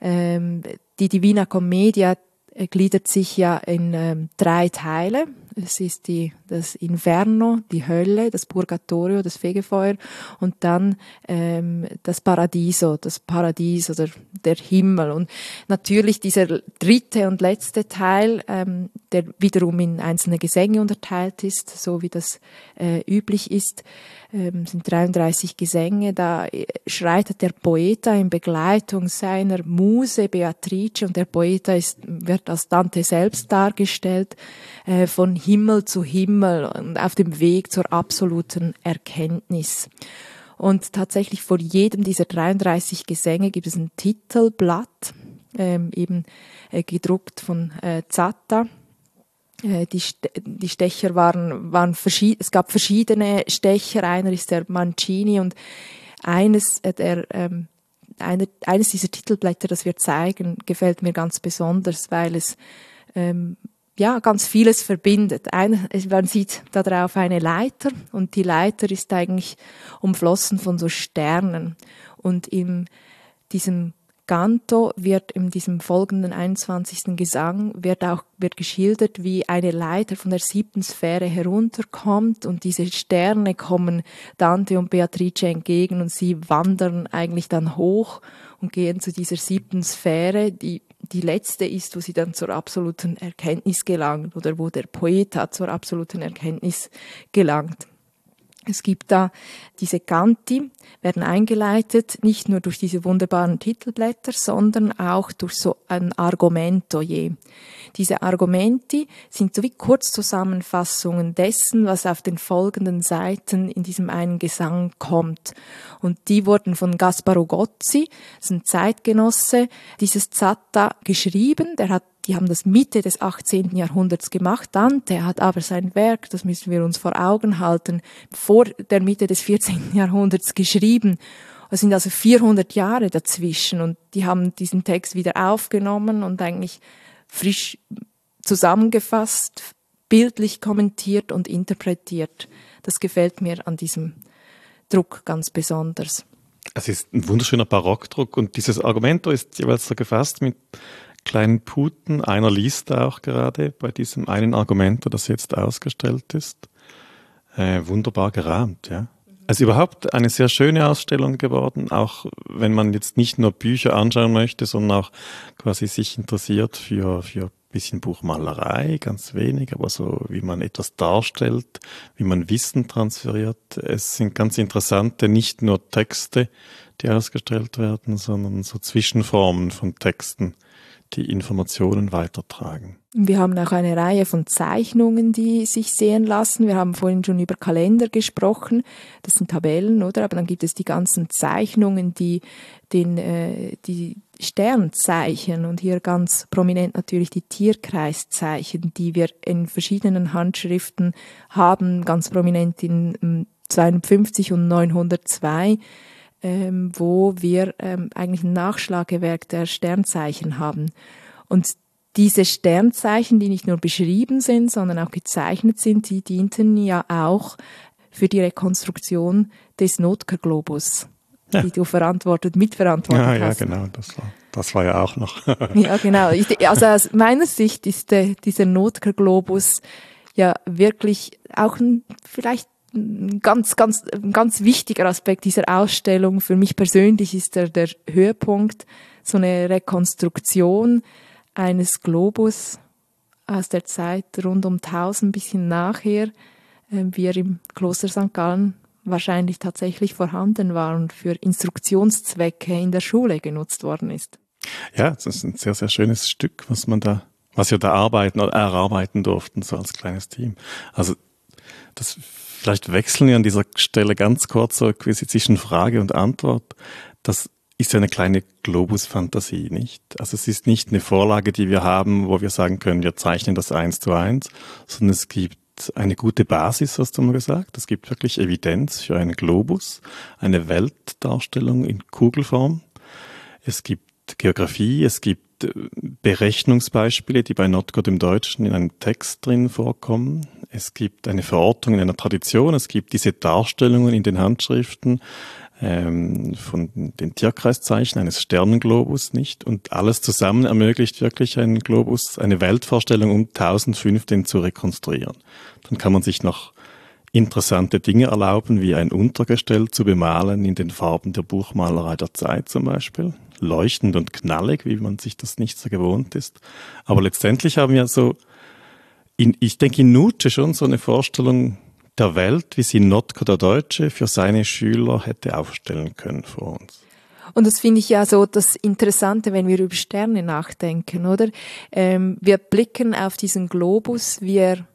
Ähm, die Divina Commedia äh, gliedert sich ja in ähm, drei Teile. Es ist die, das Inferno, die Hölle, das Purgatorio, das Fegefeuer und dann ähm, das Paradiso, das Paradies oder der Himmel. Und natürlich dieser dritte und letzte Teil, ähm, der wiederum in einzelne Gesänge unterteilt ist, so wie das äh, üblich ist, ähm, sind 33 Gesänge. Da äh, schreitet der Poeta in Begleitung seiner Muse Beatrice und der Poeta ist, wird als Dante selbst dargestellt, äh, von Himmel zu Himmel und auf dem Weg zur absoluten Erkenntnis. Und tatsächlich vor jedem dieser 33 Gesänge gibt es ein Titelblatt, ähm, eben äh, gedruckt von äh, Zatta. Äh, die, die Stecher waren, waren verschieden, es gab verschiedene Stecher, einer ist der Mancini und eines äh, der ähm, eine, eines dieser Titelblätter, das wir zeigen, gefällt mir ganz besonders, weil es ähm, ja, ganz vieles verbindet. Ein, man sieht da drauf eine Leiter und die Leiter ist eigentlich umflossen von so Sternen. Und in diesem Ganto wird in diesem folgenden 21. Gesang wird auch wird geschildert, wie eine Leiter von der siebten Sphäre herunterkommt und diese Sterne kommen Dante und Beatrice entgegen und sie wandern eigentlich dann hoch und gehen zu dieser siebten Sphäre, die die letzte ist, wo sie dann zur absoluten Erkenntnis gelangt oder wo der Poet zur absoluten Erkenntnis gelangt. Es gibt da diese Kanti, werden eingeleitet, nicht nur durch diese wunderbaren Titelblätter, sondern auch durch so ein Argumento je. Diese Argumenti sind so wie Kurzzusammenfassungen dessen, was auf den folgenden Seiten in diesem einen Gesang kommt. Und die wurden von Gasparo Gozzi, das ist ein Zeitgenosse, dieses Zatta geschrieben. Der hat die haben das Mitte des 18. Jahrhunderts gemacht. Dante hat aber sein Werk, das müssen wir uns vor Augen halten, vor der Mitte des 14. Jahrhunderts geschrieben. Es sind also 400 Jahre dazwischen und die haben diesen Text wieder aufgenommen und eigentlich frisch zusammengefasst, bildlich kommentiert und interpretiert. Das gefällt mir an diesem Druck ganz besonders. Es ist ein wunderschöner Barockdruck und dieses Argumento ist jeweils so gefasst mit kleinen Puten. Einer liest auch gerade bei diesem einen Argumento, das jetzt ausgestellt ist. Äh, wunderbar gerahmt, ja. Also überhaupt eine sehr schöne Ausstellung geworden, auch wenn man jetzt nicht nur Bücher anschauen möchte, sondern auch quasi sich interessiert für, für bisschen Buchmalerei, ganz wenig, aber so wie man etwas darstellt, wie man Wissen transferiert. Es sind ganz interessante, nicht nur Texte, die ausgestellt werden, sondern so Zwischenformen von Texten, die Informationen weitertragen. Wir haben auch eine Reihe von Zeichnungen, die sich sehen lassen. Wir haben vorhin schon über Kalender gesprochen. Das sind Tabellen, oder? Aber dann gibt es die ganzen Zeichnungen, die den, äh, die Sternzeichen und hier ganz prominent natürlich die Tierkreiszeichen, die wir in verschiedenen Handschriften haben, ganz prominent in 52 ähm, und 902 ähm, wo wir ähm, eigentlich ein Nachschlagewerk der Sternzeichen haben. Und diese Sternzeichen, die nicht nur beschrieben sind, sondern auch gezeichnet sind, die dienten ja auch für die Rekonstruktion des Notker-Globus, ja. die du verantwortet, mitverantwortet ja, hast. Ja, genau, das war, das war ja auch noch. ja, genau. Also aus meiner Sicht ist der, dieser Notker-Globus ja wirklich auch ein, vielleicht ganz, ganz, ganz wichtiger Aspekt dieser Ausstellung für mich persönlich ist der, der Höhepunkt, so eine Rekonstruktion eines Globus aus der Zeit rund um 1000 bisschen nachher, äh, wie er im Kloster St. Gallen wahrscheinlich tatsächlich vorhanden war und für Instruktionszwecke in der Schule genutzt worden ist. Ja, das ist ein sehr, sehr schönes Stück, was man da, was wir da arbeiten oder erarbeiten durften, so als kleines Team. Also, das Vielleicht wechseln wir an dieser Stelle ganz kurz so quasi zwischen Frage und Antwort. Das ist ja eine kleine Globus-Fantasie, nicht? Also es ist nicht eine Vorlage, die wir haben, wo wir sagen können, wir zeichnen das eins zu eins, sondern es gibt eine gute Basis, hast du mal gesagt. Es gibt wirklich Evidenz für einen Globus, eine Weltdarstellung in Kugelform. Es gibt Geografie, es gibt äh, Berechnungsbeispiele, die bei Notgott im Deutschen in einem Text drin vorkommen. Es gibt eine Verortung in einer Tradition, es gibt diese Darstellungen in den Handschriften ähm, von den Tierkreiszeichen eines Sternenglobus, nicht? Und alles zusammen ermöglicht wirklich einen Globus, eine Weltvorstellung um 1015 zu rekonstruieren. Dann kann man sich noch interessante Dinge erlauben, wie ein Untergestell zu bemalen in den Farben der Buchmalerei der Zeit zum Beispiel. Leuchtend und knallig, wie man sich das nicht so gewohnt ist. Aber letztendlich haben wir so, in, ich denke in Nietzsche schon so eine Vorstellung der Welt, wie sie Notko der Deutsche für seine Schüler hätte aufstellen können vor uns. Und das finde ich ja so das Interessante, wenn wir über Sterne nachdenken, oder? Ähm, wir blicken auf diesen Globus, wie er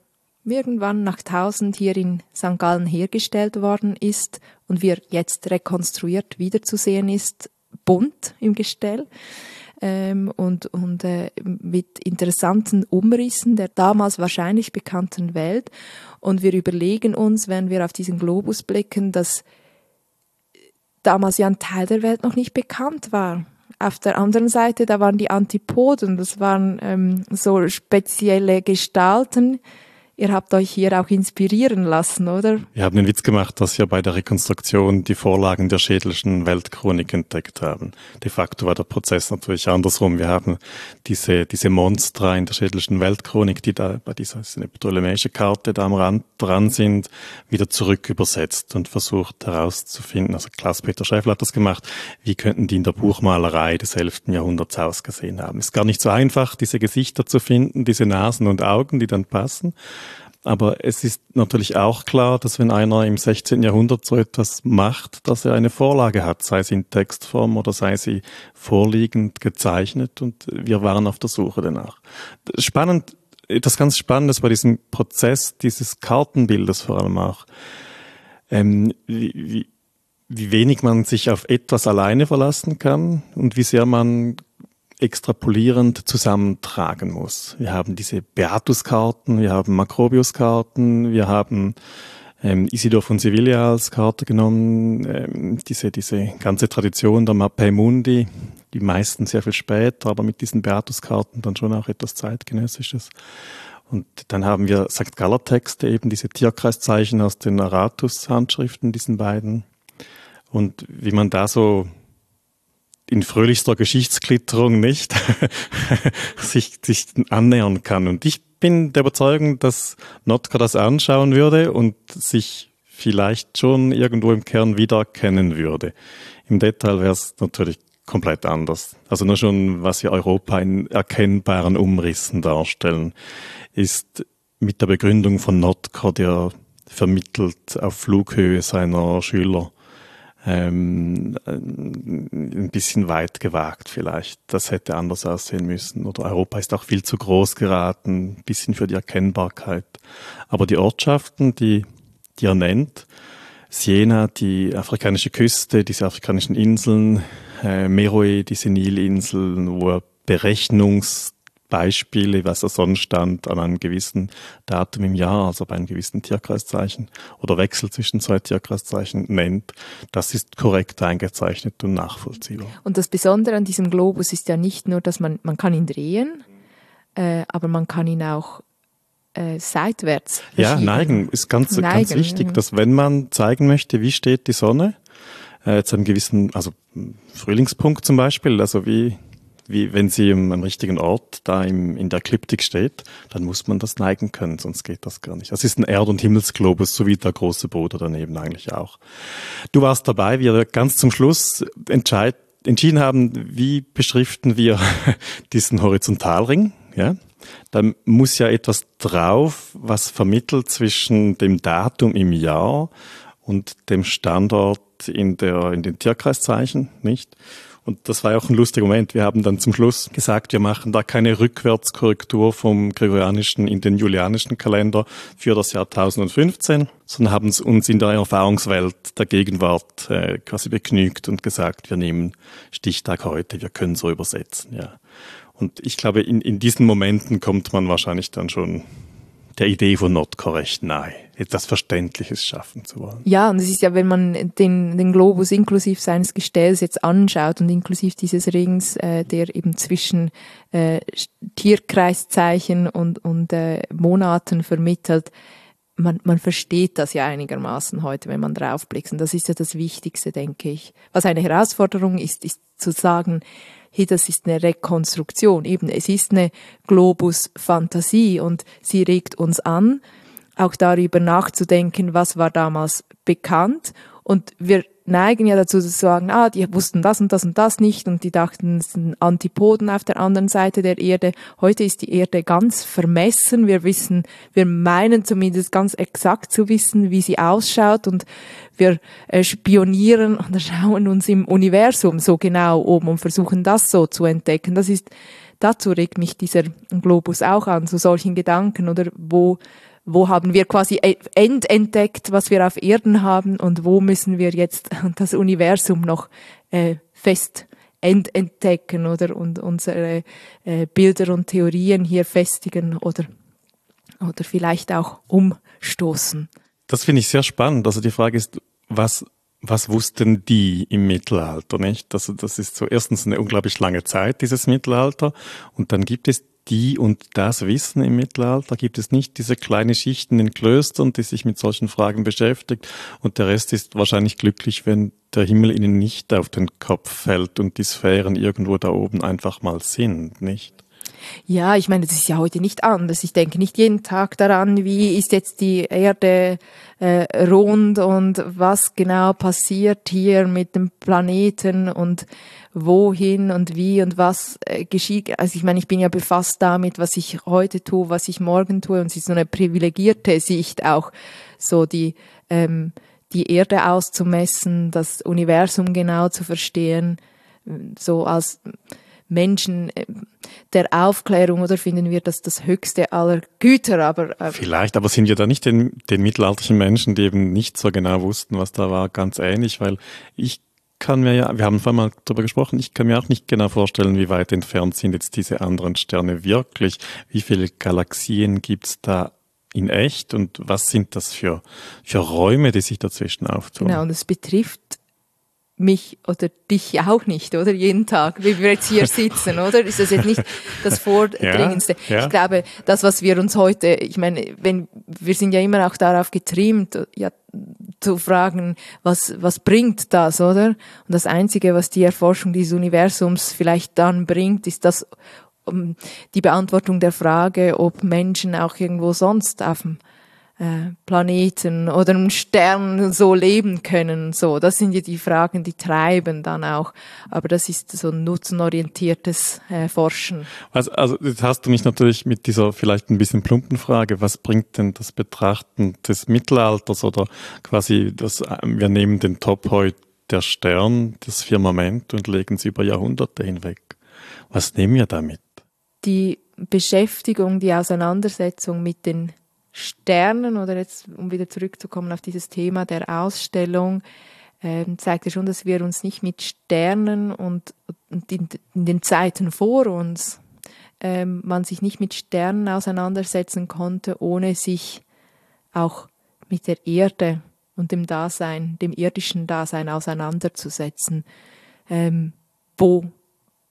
irgendwann nach 1000 hier in St. Gallen hergestellt worden ist und wie er jetzt rekonstruiert wiederzusehen ist, bunt im Gestell ähm, und, und äh, mit interessanten Umrissen der damals wahrscheinlich bekannten Welt. Und wir überlegen uns, wenn wir auf diesen Globus blicken, dass damals ja ein Teil der Welt noch nicht bekannt war. Auf der anderen Seite, da waren die Antipoden, das waren ähm, so spezielle Gestalten, Ihr habt euch hier auch inspirieren lassen, oder? Wir haben den Witz gemacht, dass wir bei der Rekonstruktion die Vorlagen der schädelischen Weltchronik entdeckt haben. De facto war der Prozess natürlich andersrum. Wir haben diese, diese Monster in der schädelischen Weltchronik, die da bei dieser eine ptolemäische Karte da am Rand dran sind, wieder zurück übersetzt und versucht herauszufinden, also Klaus-Peter Schäffler hat das gemacht, wie könnten die in der Buchmalerei des 11. Jahrhunderts ausgesehen haben. Ist gar nicht so einfach, diese Gesichter zu finden, diese Nasen und Augen, die dann passen. Aber es ist natürlich auch klar, dass wenn einer im 16. Jahrhundert so etwas macht, dass er eine Vorlage hat, sei sie in Textform oder sei sie vorliegend gezeichnet und wir waren auf der Suche danach. Spannend, etwas ganz Spannendes bei diesem Prozess dieses Kartenbildes vor allem auch, ähm, wie, wie, wie wenig man sich auf etwas alleine verlassen kann und wie sehr man extrapolierend zusammentragen muss. Wir haben diese Beatus-Karten, wir haben Macrobius-Karten, wir haben ähm, Isidor von Sevilla als Karte genommen, ähm, diese, diese ganze Tradition der Mappei Mundi, die meisten sehr viel später, aber mit diesen Beatus-Karten dann schon auch etwas zeitgenössisches. Und dann haben wir St. Galler Texte, eben diese Tierkreiszeichen aus den Aratus-Handschriften, diesen beiden. Und wie man da so in fröhlichster Geschichtsklitterung nicht sich, sich annähern kann. Und ich bin der Überzeugung, dass Notka das anschauen würde und sich vielleicht schon irgendwo im Kern wiedererkennen würde. Im Detail wäre es natürlich komplett anders. Also nur schon, was wir Europa in erkennbaren Umrissen darstellen, ist mit der Begründung von Notka, der vermittelt auf Flughöhe seiner Schüler ähm, ein bisschen weit gewagt vielleicht. Das hätte anders aussehen müssen. Oder Europa ist auch viel zu groß geraten, ein bisschen für die Erkennbarkeit. Aber die Ortschaften, die, die er nennt, Siena, die afrikanische Küste, diese afrikanischen Inseln, äh, Meroe, diese Nilinseln, wo er Berechnungs Beispiele, was er sonst stand an einem gewissen Datum im Jahr, also bei einem gewissen Tierkreiszeichen oder Wechsel zwischen zwei Tierkreiszeichen nennt, das ist korrekt eingezeichnet und nachvollziehbar. Und das Besondere an diesem Globus ist ja nicht nur, dass man, man kann ihn drehen, äh, aber man kann ihn auch äh, seitwärts Ja, neigen. Ist ganz, neigen, ganz wichtig, dass wenn man zeigen möchte, wie steht die Sonne, äh, zu einem gewissen, also Frühlingspunkt zum Beispiel, also wie wie wenn sie im, am richtigen Ort da im, in der Ekliptik steht, dann muss man das neigen können, sonst geht das gar nicht. Das ist ein Erd- und Himmelsglobus, so wie der große Bruder daneben eigentlich auch. Du warst dabei, wir ganz zum Schluss entschieden haben, wie beschriften wir diesen Horizontalring, ja? Da muss ja etwas drauf, was vermittelt zwischen dem Datum im Jahr und dem Standort in der, in den Tierkreiszeichen, nicht? Und das war auch ein lustiger Moment. Wir haben dann zum Schluss gesagt, wir machen da keine Rückwärtskorrektur vom gregorianischen in den julianischen Kalender für das Jahr 1015, sondern haben uns in der Erfahrungswelt der Gegenwart äh, quasi begnügt und gesagt, wir nehmen Stichtag heute, wir können so übersetzen, ja. Und ich glaube, in, in diesen Momenten kommt man wahrscheinlich dann schon der Idee von Nordkorecht nahe, etwas Verständliches schaffen zu wollen. Ja, und es ist ja, wenn man den, den Globus inklusive seines Gestells jetzt anschaut und inklusive dieses Rings, äh, der eben zwischen äh, Tierkreiszeichen und, und äh, Monaten vermittelt, man, man versteht das ja einigermaßen heute, wenn man draufblickt. Und das ist ja das Wichtigste, denke ich. Was eine Herausforderung ist, ist zu sagen, hey, das ist eine Rekonstruktion. Eben, es ist eine Globus-Fantasie und sie regt uns an, auch darüber nachzudenken, was war damals bekannt. Und wir neigen ja dazu zu sagen, ah, die wussten das und das und das nicht und die dachten, es sind Antipoden auf der anderen Seite der Erde. Heute ist die Erde ganz vermessen. Wir wissen, wir meinen zumindest ganz exakt zu wissen, wie sie ausschaut und wir äh, spionieren und schauen uns im Universum so genau um und versuchen das so zu entdecken. Das ist, dazu regt mich dieser Globus auch an, zu solchen Gedanken oder wo wo haben wir quasi e-, ententdeckt, was wir auf Erden haben und wo müssen wir jetzt das Universum noch äh, fest entdecken oder und unsere äh, Bilder und Theorien hier festigen oder oder vielleicht auch umstoßen. Das finde ich sehr spannend. Also die Frage ist, was was wussten die im Mittelalter, nicht? Also das ist so erstens eine unglaublich lange Zeit, dieses Mittelalter. Und dann gibt es die und das Wissen im Mittelalter? Gibt es nicht diese kleine Schichten in Klöstern, die sich mit solchen Fragen beschäftigt und der Rest ist wahrscheinlich glücklich, wenn der Himmel ihnen nicht auf den Kopf fällt und die Sphären irgendwo da oben einfach mal sind, nicht? Ja, ich meine, das ist ja heute nicht anders. Ich denke nicht jeden Tag daran, wie ist jetzt die Erde äh, rund und was genau passiert hier mit dem Planeten und wohin und wie und was äh, geschieht. Also ich meine, ich bin ja befasst damit, was ich heute tue, was ich morgen tue und es ist so eine privilegierte Sicht auch, so die ähm, die Erde auszumessen, das Universum genau zu verstehen, so als Menschen äh, der Aufklärung oder finden wir das das höchste aller Güter, aber äh vielleicht, aber sind wir da nicht den, den mittelalterlichen Menschen, die eben nicht so genau wussten, was da war, ganz ähnlich, weil ich kann mir ja, wir haben vorhin mal darüber gesprochen, ich kann mir auch nicht genau vorstellen, wie weit entfernt sind jetzt diese anderen Sterne wirklich, wie viele Galaxien gibt's da in echt und was sind das für, für Räume, die sich dazwischen auftun? Genau, und es betrifft mich oder dich auch nicht, oder? Jeden Tag, wie wir jetzt hier sitzen, oder? Ist das jetzt nicht das Vordringendste? Ja, ja. Ich glaube, das, was wir uns heute, ich meine, wenn, wir sind ja immer auch darauf getrimmt, ja, zu fragen, was, was bringt das, oder? Und das Einzige, was die Erforschung dieses Universums vielleicht dann bringt, ist das, um, die Beantwortung der Frage, ob Menschen auch irgendwo sonst auf dem äh, Planeten oder einem Stern so leben können. So, das sind ja die Fragen, die treiben dann auch. Aber das ist so ein nutzenorientiertes äh, Forschen. Also, also jetzt hast du mich natürlich mit dieser vielleicht ein bisschen plumpen Frage, was bringt denn das Betrachten des Mittelalters oder quasi das, wir nehmen den Top heute der Stern, das Firmament und legen es über Jahrhunderte hinweg. Was nehmen wir damit? Die Beschäftigung, die Auseinandersetzung mit den Sternen oder jetzt, um wieder zurückzukommen auf dieses Thema der Ausstellung, ähm, zeigt ja schon, dass wir uns nicht mit Sternen und, in, den Zeiten vor uns ähm, man sich nicht mit Sternen auseinandersetzen konnte, ohne sich auch mit der Erde und dem Dasein, dem irdischen Dasein auseinanderzusetzen. Ähm, wo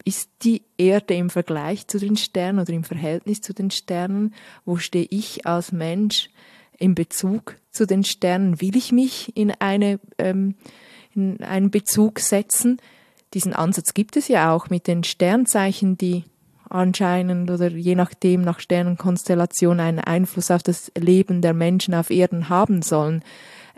ist die Erde im Vergleich zu den Sternen oder im Verhältnis zu den Sternen? Wo stehe ich als Mensch in Bezug zu den Sternen? Will ich mich in, eine, ähm, in einen Bezug setzen? Diesen Ansatz gibt es ja auch mit den Sternzeichen, die anscheinend oder je nachdem nach Sternenkonstellation einen Einfluss auf das Leben der Menschen auf Erden haben sollen.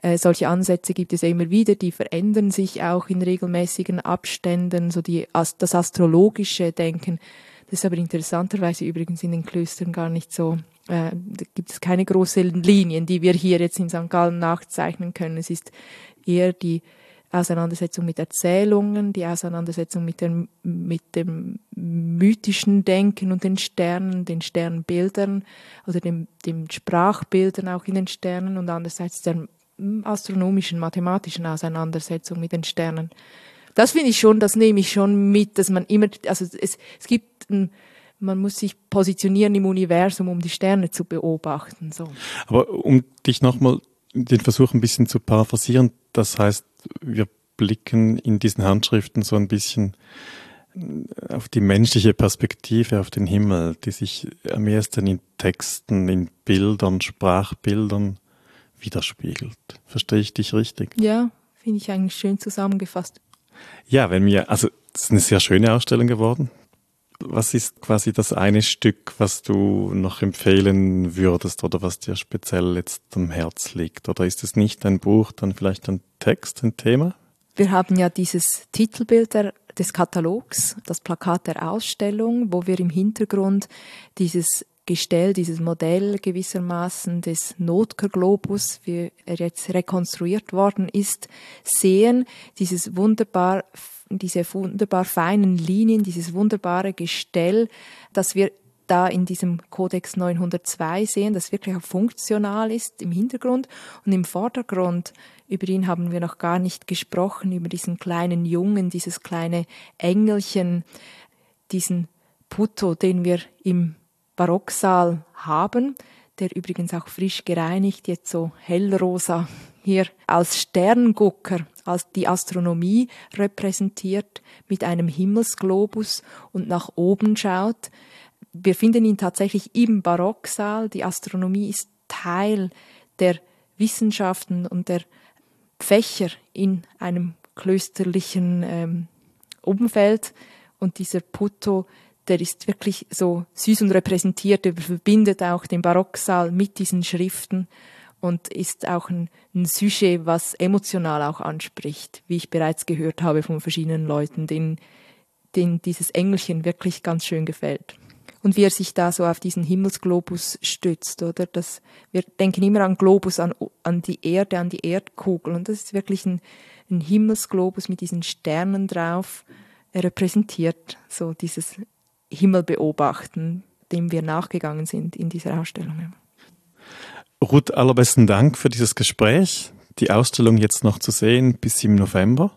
Äh, solche Ansätze gibt es ja immer wieder, die verändern sich auch in regelmäßigen Abständen, so die, das astrologische Denken. Das ist aber interessanterweise übrigens in den Klöstern gar nicht so. Äh, da gibt es keine großen Linien, die wir hier jetzt in St. Gallen nachzeichnen können. Es ist eher die Auseinandersetzung mit Erzählungen, die Auseinandersetzung mit, dem, mit dem mythischen Denken und den Sternen, den Sternbildern oder dem, dem Sprachbildern auch in den Sternen und andererseits der astronomischen, mathematischen Auseinandersetzung mit den Sternen. Das finde ich schon, das nehme ich schon mit, dass man immer, also es, es gibt ein, man muss sich positionieren im Universum, um die Sterne zu beobachten. So. Aber um dich nochmal den Versuch ein bisschen zu paraphrasieren, das heißt, wir blicken in diesen Handschriften so ein bisschen auf die menschliche Perspektive auf den Himmel, die sich am ersten in Texten, in Bildern, Sprachbildern widerspiegelt. Verstehe ich dich richtig? Ja, finde ich eigentlich schön zusammengefasst. Ja, wenn wir, also es ist eine sehr schöne Ausstellung geworden. Was ist quasi das eine Stück, was du noch empfehlen würdest oder was dir speziell jetzt am Herz liegt? Oder ist es nicht ein Buch, dann vielleicht ein Text, ein Thema? Wir haben ja dieses Titelbild der, des Katalogs, das Plakat der Ausstellung, wo wir im Hintergrund dieses Gestell, dieses Modell gewissermaßen des Notker-Globus, wie er jetzt rekonstruiert worden ist, sehen, dieses wunderbar, diese wunderbar feinen Linien, dieses wunderbare Gestell, das wir da in diesem Codex 902 sehen, das wirklich auch funktional ist im Hintergrund und im Vordergrund. Über ihn haben wir noch gar nicht gesprochen, über diesen kleinen Jungen, dieses kleine Engelchen, diesen Puto, den wir im Barocksaal haben, der übrigens auch frisch gereinigt, jetzt so hellrosa hier als Sterngucker, als die Astronomie repräsentiert, mit einem Himmelsglobus und nach oben schaut. Wir finden ihn tatsächlich im Barocksaal. Die Astronomie ist Teil der Wissenschaften und der Fächer in einem klösterlichen ähm, Umfeld. Und dieser Putto der ist wirklich so süß und repräsentiert, er verbindet auch den Barocksaal mit diesen Schriften und ist auch ein, ein Sujet, was emotional auch anspricht, wie ich bereits gehört habe von verschiedenen Leuten, denen, denen dieses Engelchen wirklich ganz schön gefällt. Und wie er sich da so auf diesen Himmelsglobus stützt, oder? Das, wir denken immer an Globus, an, an die Erde, an die Erdkugel. Und das ist wirklich ein, ein Himmelsglobus mit diesen Sternen drauf. Er repräsentiert so dieses Himmel beobachten, dem wir nachgegangen sind in dieser Ausstellung. Ruth, allerbesten Dank für dieses Gespräch. Die Ausstellung jetzt noch zu sehen bis im November,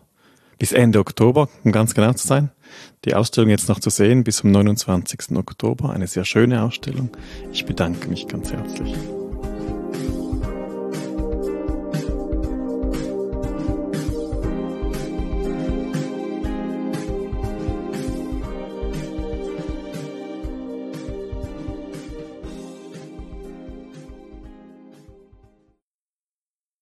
bis Ende Oktober, um ganz genau zu sein. Die Ausstellung jetzt noch zu sehen bis zum 29. Oktober. Eine sehr schöne Ausstellung. Ich bedanke mich ganz herzlich.